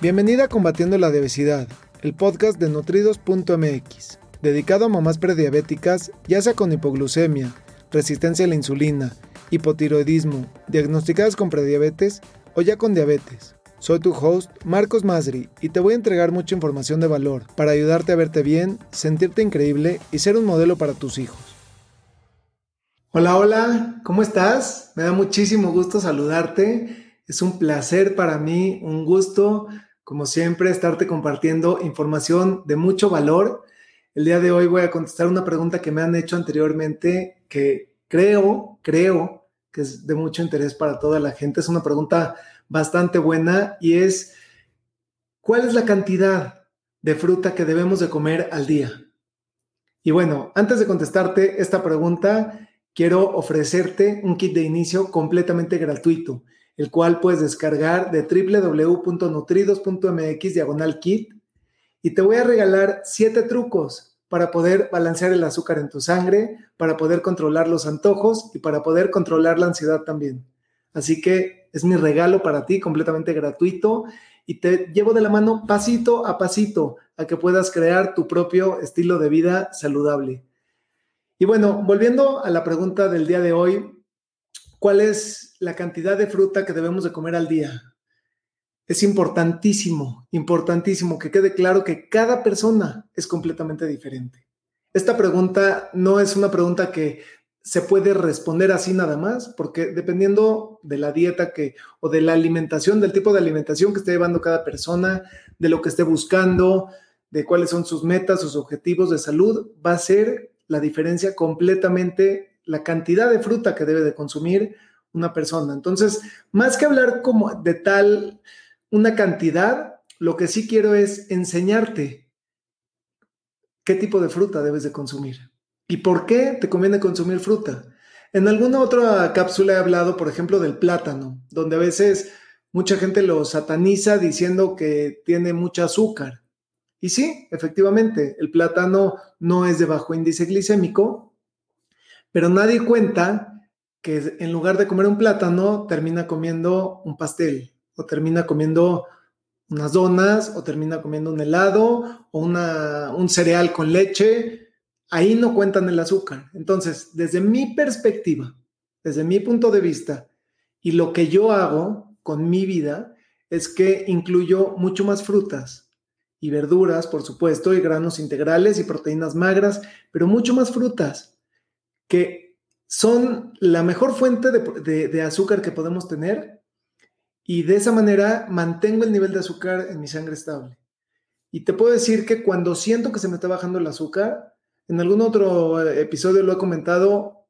Bienvenida a Combatiendo la Obesidad, el podcast de nutridos.mx, dedicado a mamás prediabéticas, ya sea con hipoglucemia, resistencia a la insulina, hipotiroidismo, diagnosticadas con prediabetes o ya con diabetes. Soy tu host, Marcos Masri, y te voy a entregar mucha información de valor para ayudarte a verte bien, sentirte increíble y ser un modelo para tus hijos. Hola, hola, ¿cómo estás? Me da muchísimo gusto saludarte. Es un placer para mí, un gusto como siempre, estarte compartiendo información de mucho valor. El día de hoy voy a contestar una pregunta que me han hecho anteriormente que creo, creo que es de mucho interés para toda la gente. Es una pregunta bastante buena y es, ¿cuál es la cantidad de fruta que debemos de comer al día? Y bueno, antes de contestarte esta pregunta, quiero ofrecerte un kit de inicio completamente gratuito el cual puedes descargar de www.nutridos.mx diagonal kit y te voy a regalar siete trucos para poder balancear el azúcar en tu sangre, para poder controlar los antojos y para poder controlar la ansiedad también. Así que es mi regalo para ti completamente gratuito y te llevo de la mano pasito a pasito a que puedas crear tu propio estilo de vida saludable. Y bueno, volviendo a la pregunta del día de hoy, ¿Cuál es la cantidad de fruta que debemos de comer al día? Es importantísimo, importantísimo que quede claro que cada persona es completamente diferente. Esta pregunta no es una pregunta que se puede responder así nada más, porque dependiendo de la dieta que o de la alimentación, del tipo de alimentación que esté llevando cada persona, de lo que esté buscando, de cuáles son sus metas, sus objetivos de salud, va a ser la diferencia completamente la cantidad de fruta que debe de consumir una persona. Entonces, más que hablar como de tal una cantidad, lo que sí quiero es enseñarte qué tipo de fruta debes de consumir y por qué te conviene consumir fruta. En alguna otra cápsula he hablado, por ejemplo, del plátano, donde a veces mucha gente lo sataniza diciendo que tiene mucho azúcar. Y sí, efectivamente, el plátano no es de bajo índice glicémico, pero nadie cuenta que en lugar de comer un plátano, termina comiendo un pastel o termina comiendo unas donas o termina comiendo un helado o una, un cereal con leche. Ahí no cuentan el azúcar. Entonces, desde mi perspectiva, desde mi punto de vista y lo que yo hago con mi vida es que incluyo mucho más frutas y verduras, por supuesto, y granos integrales y proteínas magras, pero mucho más frutas que son la mejor fuente de, azúcar que podemos tener y de esa manera mantengo el nivel de azúcar en mi sangre estable. Y te puedo decir que cuando siento que se me está bajando el azúcar, en algún otro episodio lo he comentado,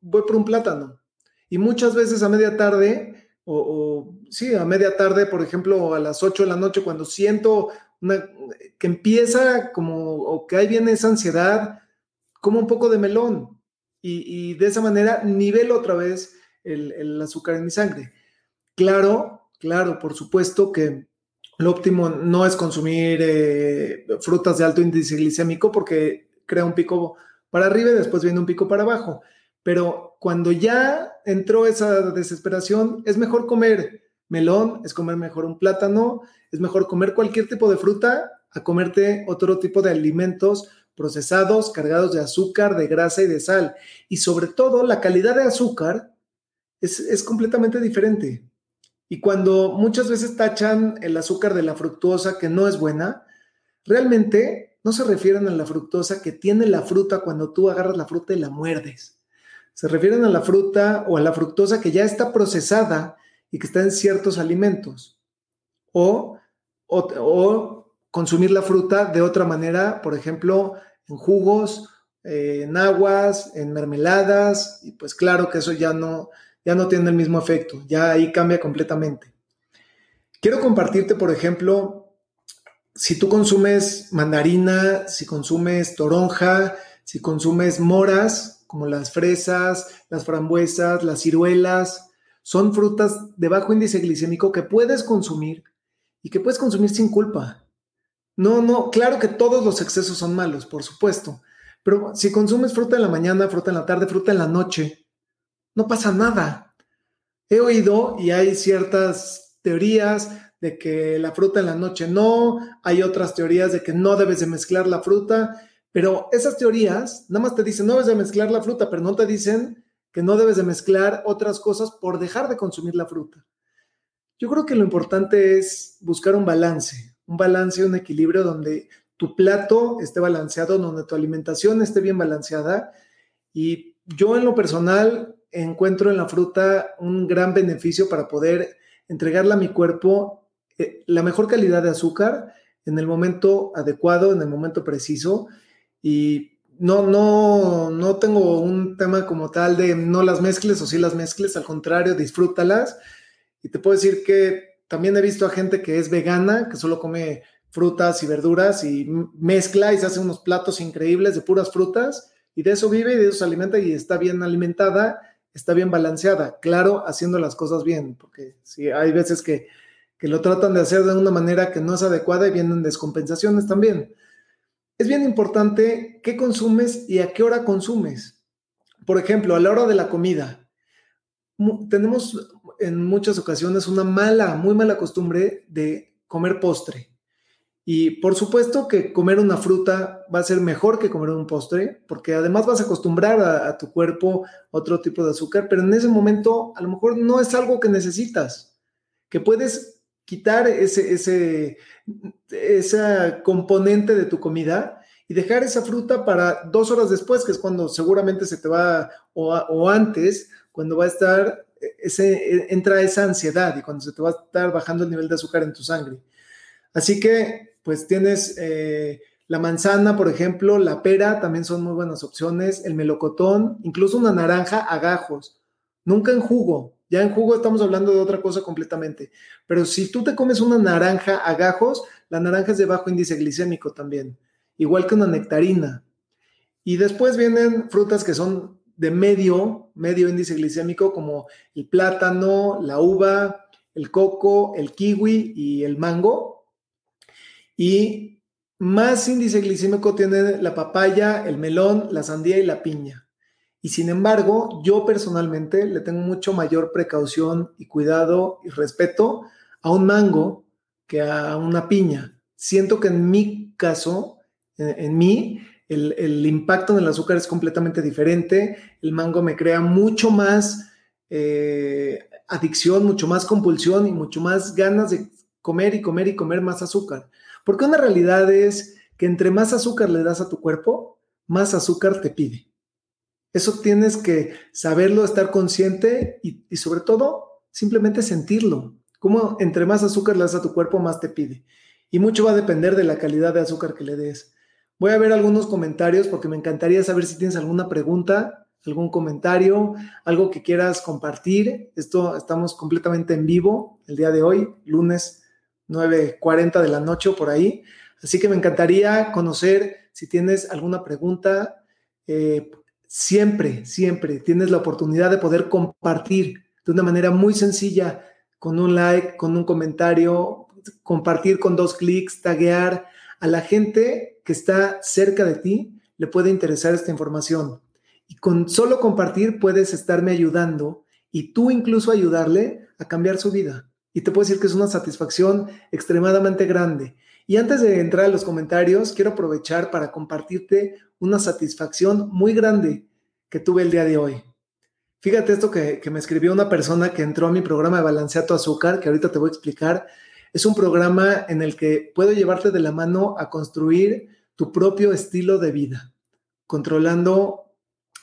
voy por un plátano. Y muchas veces a media tarde, o, sí, a media tarde, por ejemplo, a las 8 de la noche, cuando siento que empieza como, o que ahí viene esa ansiedad, como un poco de melón y, de esa manera nivelo otra vez el, azúcar en mi sangre. Claro, claro, por supuesto que lo óptimo no es consumir eh, frutas de alto índice glicémico porque crea un pico para arriba y después viene un pico para abajo. Pero cuando ya entró esa desesperación, es mejor comer melón, es comer mejor un plátano, es mejor comer cualquier tipo de fruta a comerte otro tipo de alimentos procesados, cargados de azúcar, de grasa y de sal. Y sobre todo, la calidad de azúcar es, completamente diferente. Y cuando muchas veces tachan el azúcar de la fructosa, que no es buena, realmente no se refieren a la fructosa que tiene la fruta cuando tú agarras la fruta y la muerdes. Se refieren a la fruta o a la fructosa que ya está procesada y que está en ciertos alimentos. O, o consumir la fruta de otra manera, por ejemplo, en jugos, eh, en aguas, en mermeladas, y pues claro que eso ya no, ya no tiene el mismo efecto, ya ahí cambia completamente. Quiero compartirte, por ejemplo, si tú consumes mandarina, si consumes toronja, si consumes moras, como las fresas, las frambuesas, las ciruelas, son frutas de bajo índice glicémico que puedes consumir y que puedes consumir sin culpa. No, no, claro que todos los excesos son malos, por supuesto, pero si consumes fruta en la mañana, fruta en la tarde, fruta en la noche, no pasa nada. He oído y hay ciertas teorías de que la fruta en la noche no, hay otras teorías de que no debes de mezclar la fruta, pero esas teorías nada más te dicen no debes de mezclar la fruta, pero no te dicen que no debes de mezclar otras cosas por dejar de consumir la fruta. Yo creo que lo importante es buscar un balance, un balance, un equilibrio donde tu plato esté balanceado, donde tu alimentación esté bien balanceada. Y yo en lo personal encuentro en la fruta un gran beneficio para poder entregarle a mi cuerpo eh, la mejor calidad de azúcar en el momento adecuado, en el momento preciso. Y no, no, no tengo un tema como tal de no las mezcles o sí las mezcles, al contrario, disfrútalas y te puedo decir que también he visto a gente que es vegana, que solo come frutas y verduras y mezcla y se hace unos platos increíbles de puras frutas y de eso vive y de eso se alimenta y está bien alimentada, está bien balanceada, claro, haciendo las cosas bien, porque sí, hay veces que, que lo tratan de hacer de una manera que no es adecuada y vienen descompensaciones también. Es bien importante qué consumes y a qué hora consumes. Por ejemplo, a la hora de la comida, tenemos en muchas ocasiones una mala, muy mala costumbre de comer postre. Y por supuesto que comer una fruta va a ser mejor que comer un postre, porque además vas a acostumbrar a, tu cuerpo otro tipo de azúcar, pero en ese momento a lo mejor no es algo que necesitas, que puedes quitar ese, ese, esa componente de tu comida y dejar esa fruta para dos horas después, que es cuando seguramente se te va, o, o antes, cuando va a estar, ese, entra esa ansiedad y cuando se te va a estar bajando el nivel de azúcar en tu sangre. Así que, pues tienes eh, la manzana, por ejemplo, la pera, también son muy buenas opciones, el melocotón, incluso una naranja a gajos, nunca en jugo. Ya en jugo estamos hablando de otra cosa completamente. Pero si tú te comes una naranja a gajos, la naranja es de bajo índice glicémico también, igual que una nectarina. Y después vienen frutas que son de medio, medio índice glicémico como el plátano, la uva, el coco, el kiwi y el mango. Y más índice glicémico tiene la papaya, el melón, la sandía y la piña. Y sin embargo, yo personalmente le tengo mucho mayor precaución y cuidado y respeto a un mango que a una piña. Siento que en mi caso, en, en mí, el, impacto del azúcar es completamente diferente. El mango me crea mucho más eh, adicción, mucho más compulsión y mucho más ganas de comer y comer y comer más azúcar. Porque una realidad es que entre más azúcar le das a tu cuerpo, más azúcar te pide. Eso tienes que saberlo, estar consciente y, y sobre todo simplemente sentirlo. Como entre más azúcar le das a tu cuerpo, más te pide. Y mucho va a depender de la calidad de azúcar que le des. Voy a ver algunos comentarios porque me encantaría saber si tienes alguna pregunta, algún comentario, algo que quieras compartir. Esto estamos completamente en vivo el día de hoy, lunes 9.40 de la noche por ahí. Así que me encantaría conocer si tienes alguna pregunta. Eh, siempre, siempre tienes la oportunidad de poder compartir de una manera muy sencilla, con un like, con un comentario, compartir con dos clics, taguear a la gente que está cerca de ti le puede interesar esta información. Y con solo compartir puedes estarme ayudando y tú incluso ayudarle a cambiar su vida. Y te puedo decir que es una satisfacción extremadamente grande. Y antes de entrar a los comentarios, quiero aprovechar para compartirte una satisfacción muy grande que tuve el día de hoy. Fíjate esto que, que me escribió una persona que entró a mi programa de Balanceato Azúcar, que ahorita te voy a explicar, es un programa en el que puedo llevarte de la mano a construir tu propio estilo de vida, controlando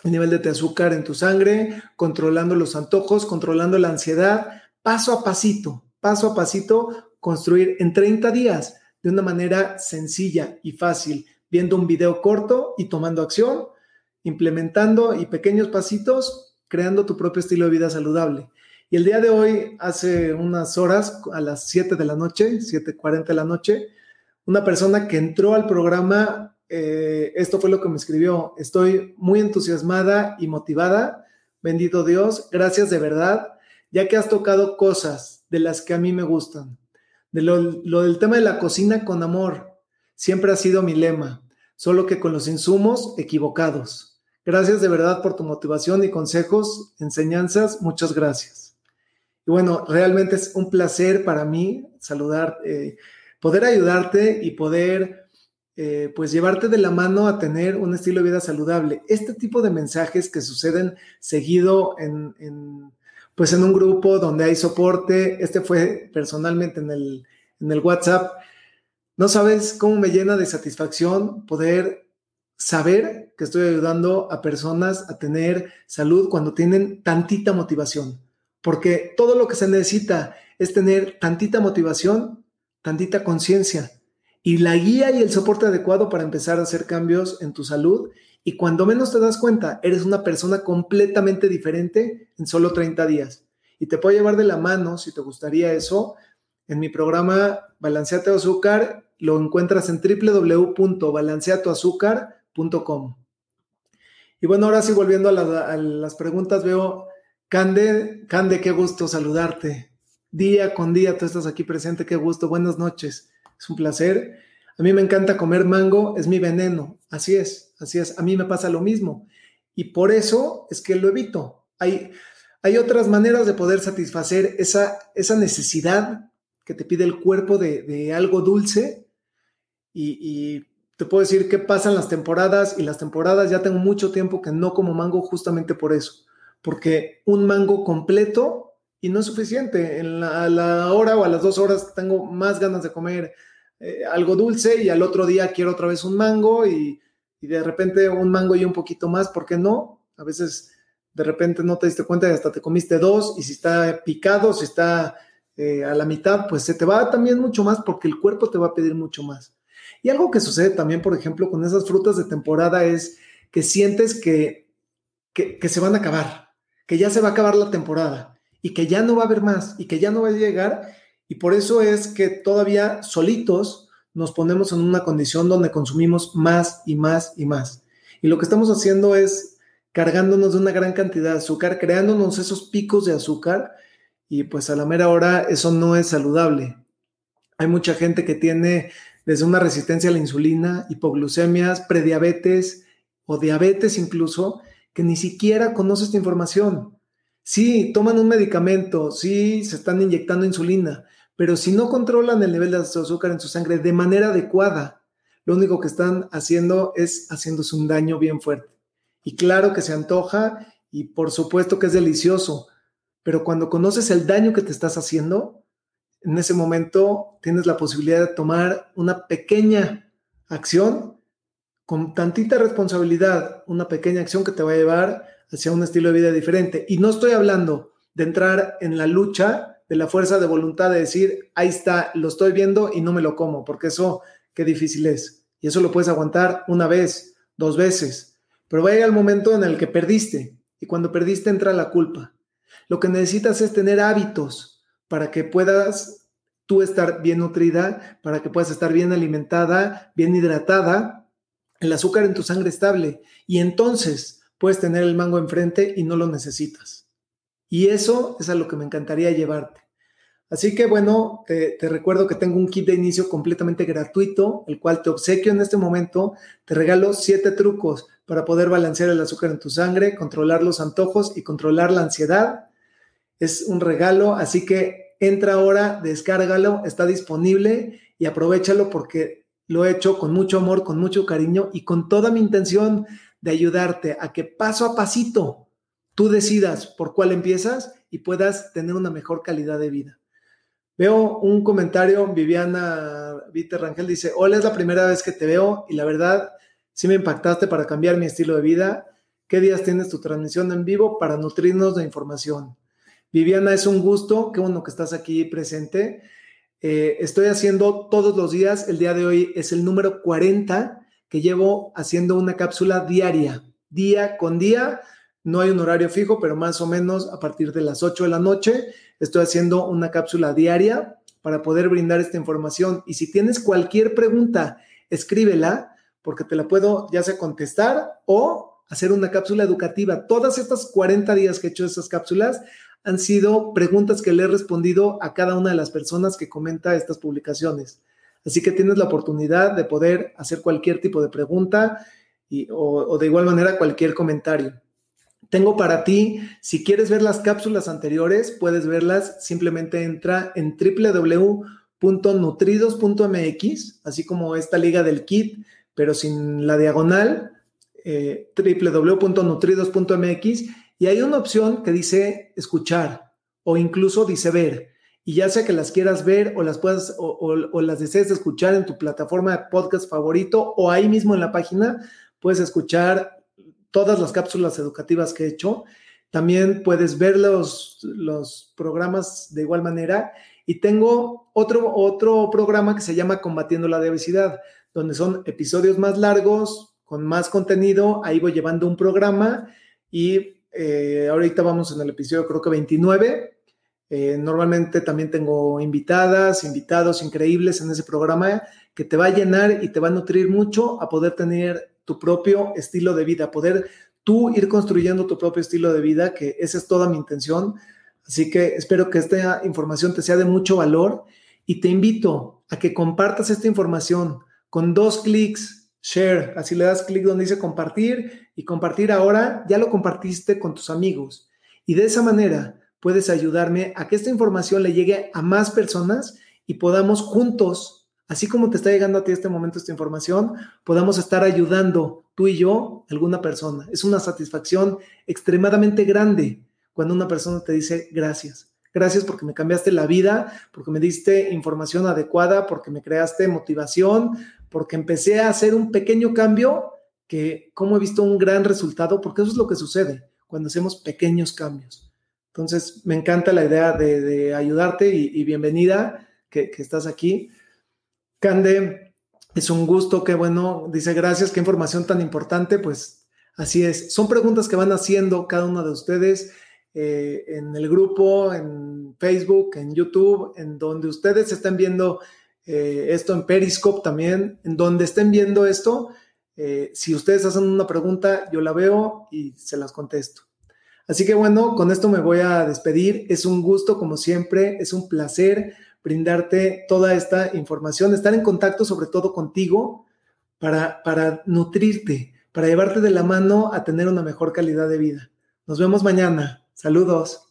el nivel de azúcar en tu sangre, controlando los antojos, controlando la ansiedad, paso a pasito, paso a pasito, construir en 30 días de una manera sencilla y fácil, viendo un video corto y tomando acción, implementando y pequeños pasitos, creando tu propio estilo de vida saludable. Y el día de hoy, hace unas horas, a las 7 de la noche, 7.40 de la noche, una persona que entró al programa, eh, esto fue lo que me escribió, estoy muy entusiasmada y motivada, bendito Dios, gracias de verdad, ya que has tocado cosas de las que a mí me gustan. De lo, lo del tema de la cocina con amor, siempre ha sido mi lema, solo que con los insumos equivocados. Gracias de verdad por tu motivación y consejos, enseñanzas, muchas gracias. Y bueno, realmente es un placer para mí saludar, eh, poder ayudarte y poder eh, pues llevarte de la mano a tener un estilo de vida saludable. Este tipo de mensajes que suceden seguido en, en pues en un grupo donde hay soporte, este fue personalmente en el, en el WhatsApp, no sabes cómo me llena de satisfacción poder saber que estoy ayudando a personas a tener salud cuando tienen tantita motivación, porque todo lo que se necesita es tener tantita motivación, tantita conciencia y la guía y el soporte adecuado para empezar a hacer cambios en tu salud. Y cuando menos te das cuenta, eres una persona completamente diferente en solo 30 días. Y te puedo llevar de la mano, si te gustaría eso, en mi programa Balanceate Azúcar, lo encuentras en www.balanceatoazúcar.com. Y bueno, ahora sí, volviendo a, a, las preguntas, veo, Cande, Cande, qué gusto saludarte. Día con día, tú estás aquí presente, qué gusto, buenas noches es un placer. A mí me encanta comer mango, es mi veneno. Así es, así es. A mí me pasa lo mismo. Y por eso es que lo evito. Hay, hay otras maneras de poder satisfacer esa, esa necesidad que te pide el cuerpo de, algo dulce. Y, y, te puedo decir qué pasan las temporadas. Y las temporadas ya tengo mucho tiempo que no como mango justamente por eso. Porque un mango completo y no es suficiente. En la, a la hora o a las dos horas tengo más ganas de comer eh, algo dulce y al otro día quiero otra vez un mango y, de repente un mango y un poquito más, ¿por qué no? A veces de repente no te diste cuenta y hasta te comiste dos y si está picado, si está eh, a la mitad, pues se te va también mucho más porque el cuerpo te va a pedir mucho más. Y algo que sucede también, por ejemplo, con esas frutas de temporada es que sientes que, que, que se van a acabar, que ya se va a acabar la temporada y que ya no va a haber más y que ya no va a llegar y por eso es que todavía solitos nos ponemos en una condición donde consumimos más y más y más. Y lo que estamos haciendo es cargándonos de una gran cantidad de azúcar, creándonos esos picos de azúcar y pues a la mera hora eso no es saludable. Hay mucha gente que tiene desde una resistencia a la insulina, hipoglucemias, prediabetes o diabetes incluso, que ni siquiera conoce esta información. Sí, toman un medicamento, sí, se están inyectando insulina, pero si no controlan el nivel de azúcar en su sangre de manera adecuada, lo único que están haciendo es haciéndose un daño bien fuerte. Y claro que se antoja y por supuesto que es delicioso, pero cuando conoces el daño que te estás haciendo, en ese momento tienes la posibilidad de tomar una pequeña acción con tantita responsabilidad, una pequeña acción que te va a llevar hacia un estilo de vida diferente. Y no estoy hablando de entrar en la lucha de la fuerza de voluntad de decir, ahí está, lo estoy viendo y no me lo como, porque eso qué difícil es. Y eso lo puedes aguantar una vez, dos veces, pero va a llegar el momento en el que perdiste y cuando perdiste entra la culpa. Lo que necesitas es tener hábitos para que puedas tú estar bien nutrida, para que puedas estar bien alimentada, bien hidratada, el azúcar en tu sangre estable y entonces puedes tener el mango enfrente y no lo necesitas. Y eso es a lo que me encantaría llevarte. Así que bueno, te, recuerdo que tengo un kit de inicio completamente gratuito, el cual te obsequio en este momento. Te regalo siete trucos para poder balancear el azúcar en tu sangre, controlar los antojos y controlar la ansiedad. Es un regalo, así que entra ahora, descárgalo, está disponible y aprovechalo porque lo he hecho con mucho amor, con mucho cariño y con toda mi intención de ayudarte a que paso a pasito tú decidas por cuál empiezas y puedas tener una mejor calidad de vida. Veo un comentario, Viviana Vite Rangel dice, hola, es la primera vez que te veo y la verdad, sí me impactaste para cambiar mi estilo de vida. ¿Qué días tienes tu transmisión en vivo para nutrirnos de información? Viviana, es un gusto, qué bueno que estás aquí presente. Eh, estoy haciendo todos los días, el día de hoy es el número 40 que llevo haciendo una cápsula diaria, día con día, no hay un horario fijo, pero más o menos a partir de las 8 de la noche estoy haciendo una cápsula diaria para poder brindar esta información. Y si tienes cualquier pregunta, escríbela porque te la puedo ya sea contestar o hacer una cápsula educativa. Todas estas 40 días que he hecho estas cápsulas han sido preguntas que le he respondido a cada una de las personas que comenta estas publicaciones. Así que tienes la oportunidad de poder hacer cualquier tipo de pregunta y, o de igual manera cualquier comentario. tengo para ti, si quieres ver las cápsulas anteriores, puedes verlas, simplemente entra en www.nutridos.mx, así como esta liga del kit, pero sin la diagonal, eh, www.nutridos.mx, y hay una opción que dice escuchar o incluso dice ver. Y ya sea que las quieras ver o las puedas o, las desees escuchar en tu plataforma de podcast favorito o ahí mismo en la página, puedes escuchar todas las cápsulas educativas que he hecho. También puedes ver los, los programas de igual manera. Y tengo otro, otro programa que se llama Combatiendo la Obesidad, donde son episodios más largos, con más contenido. Ahí voy llevando un programa y eh, ahorita vamos en el episodio creo que 29. Eh, normalmente también tengo invitadas, invitados increíbles en ese programa que te va a llenar y te va a nutrir mucho a poder tener tu propio estilo de vida, poder tú ir construyendo tu propio estilo de vida, que esa es toda mi intención. Así que espero que esta información te sea de mucho valor y te invito a que compartas esta información con dos clics, share, así le das clic donde dice compartir y compartir ahora, ya lo compartiste con tus amigos. Y de esa manera puedes ayudarme a que esta información le llegue a más personas y podamos juntos así como te está llegando a ti este momento esta información, podamos estar ayudando tú y yo a alguna persona. Es una satisfacción extremadamente grande cuando una persona te dice gracias. Gracias porque me cambiaste la vida, porque me diste información adecuada, porque me creaste motivación, porque empecé a hacer un pequeño cambio que, como he visto un gran resultado, porque eso es lo que sucede cuando hacemos pequeños cambios. Entonces, me encanta la idea de, ayudarte y, bienvenida que, estás aquí. Cande, es un gusto, qué bueno. Dice, gracias, qué información tan importante. Pues así es. Son preguntas que van haciendo cada uno de ustedes eh, en el grupo, en Facebook, en YouTube, en donde ustedes estén viendo eh, esto, en Periscope también, en donde estén viendo esto. Eh, si ustedes hacen una pregunta, yo la veo y se las contesto. Así que bueno, con esto me voy a despedir. Es un gusto, como siempre, es un placer brindarte toda esta información, estar en contacto sobre todo contigo para, para nutrirte, para llevarte de la mano a tener una mejor calidad de vida. Nos vemos mañana. Saludos.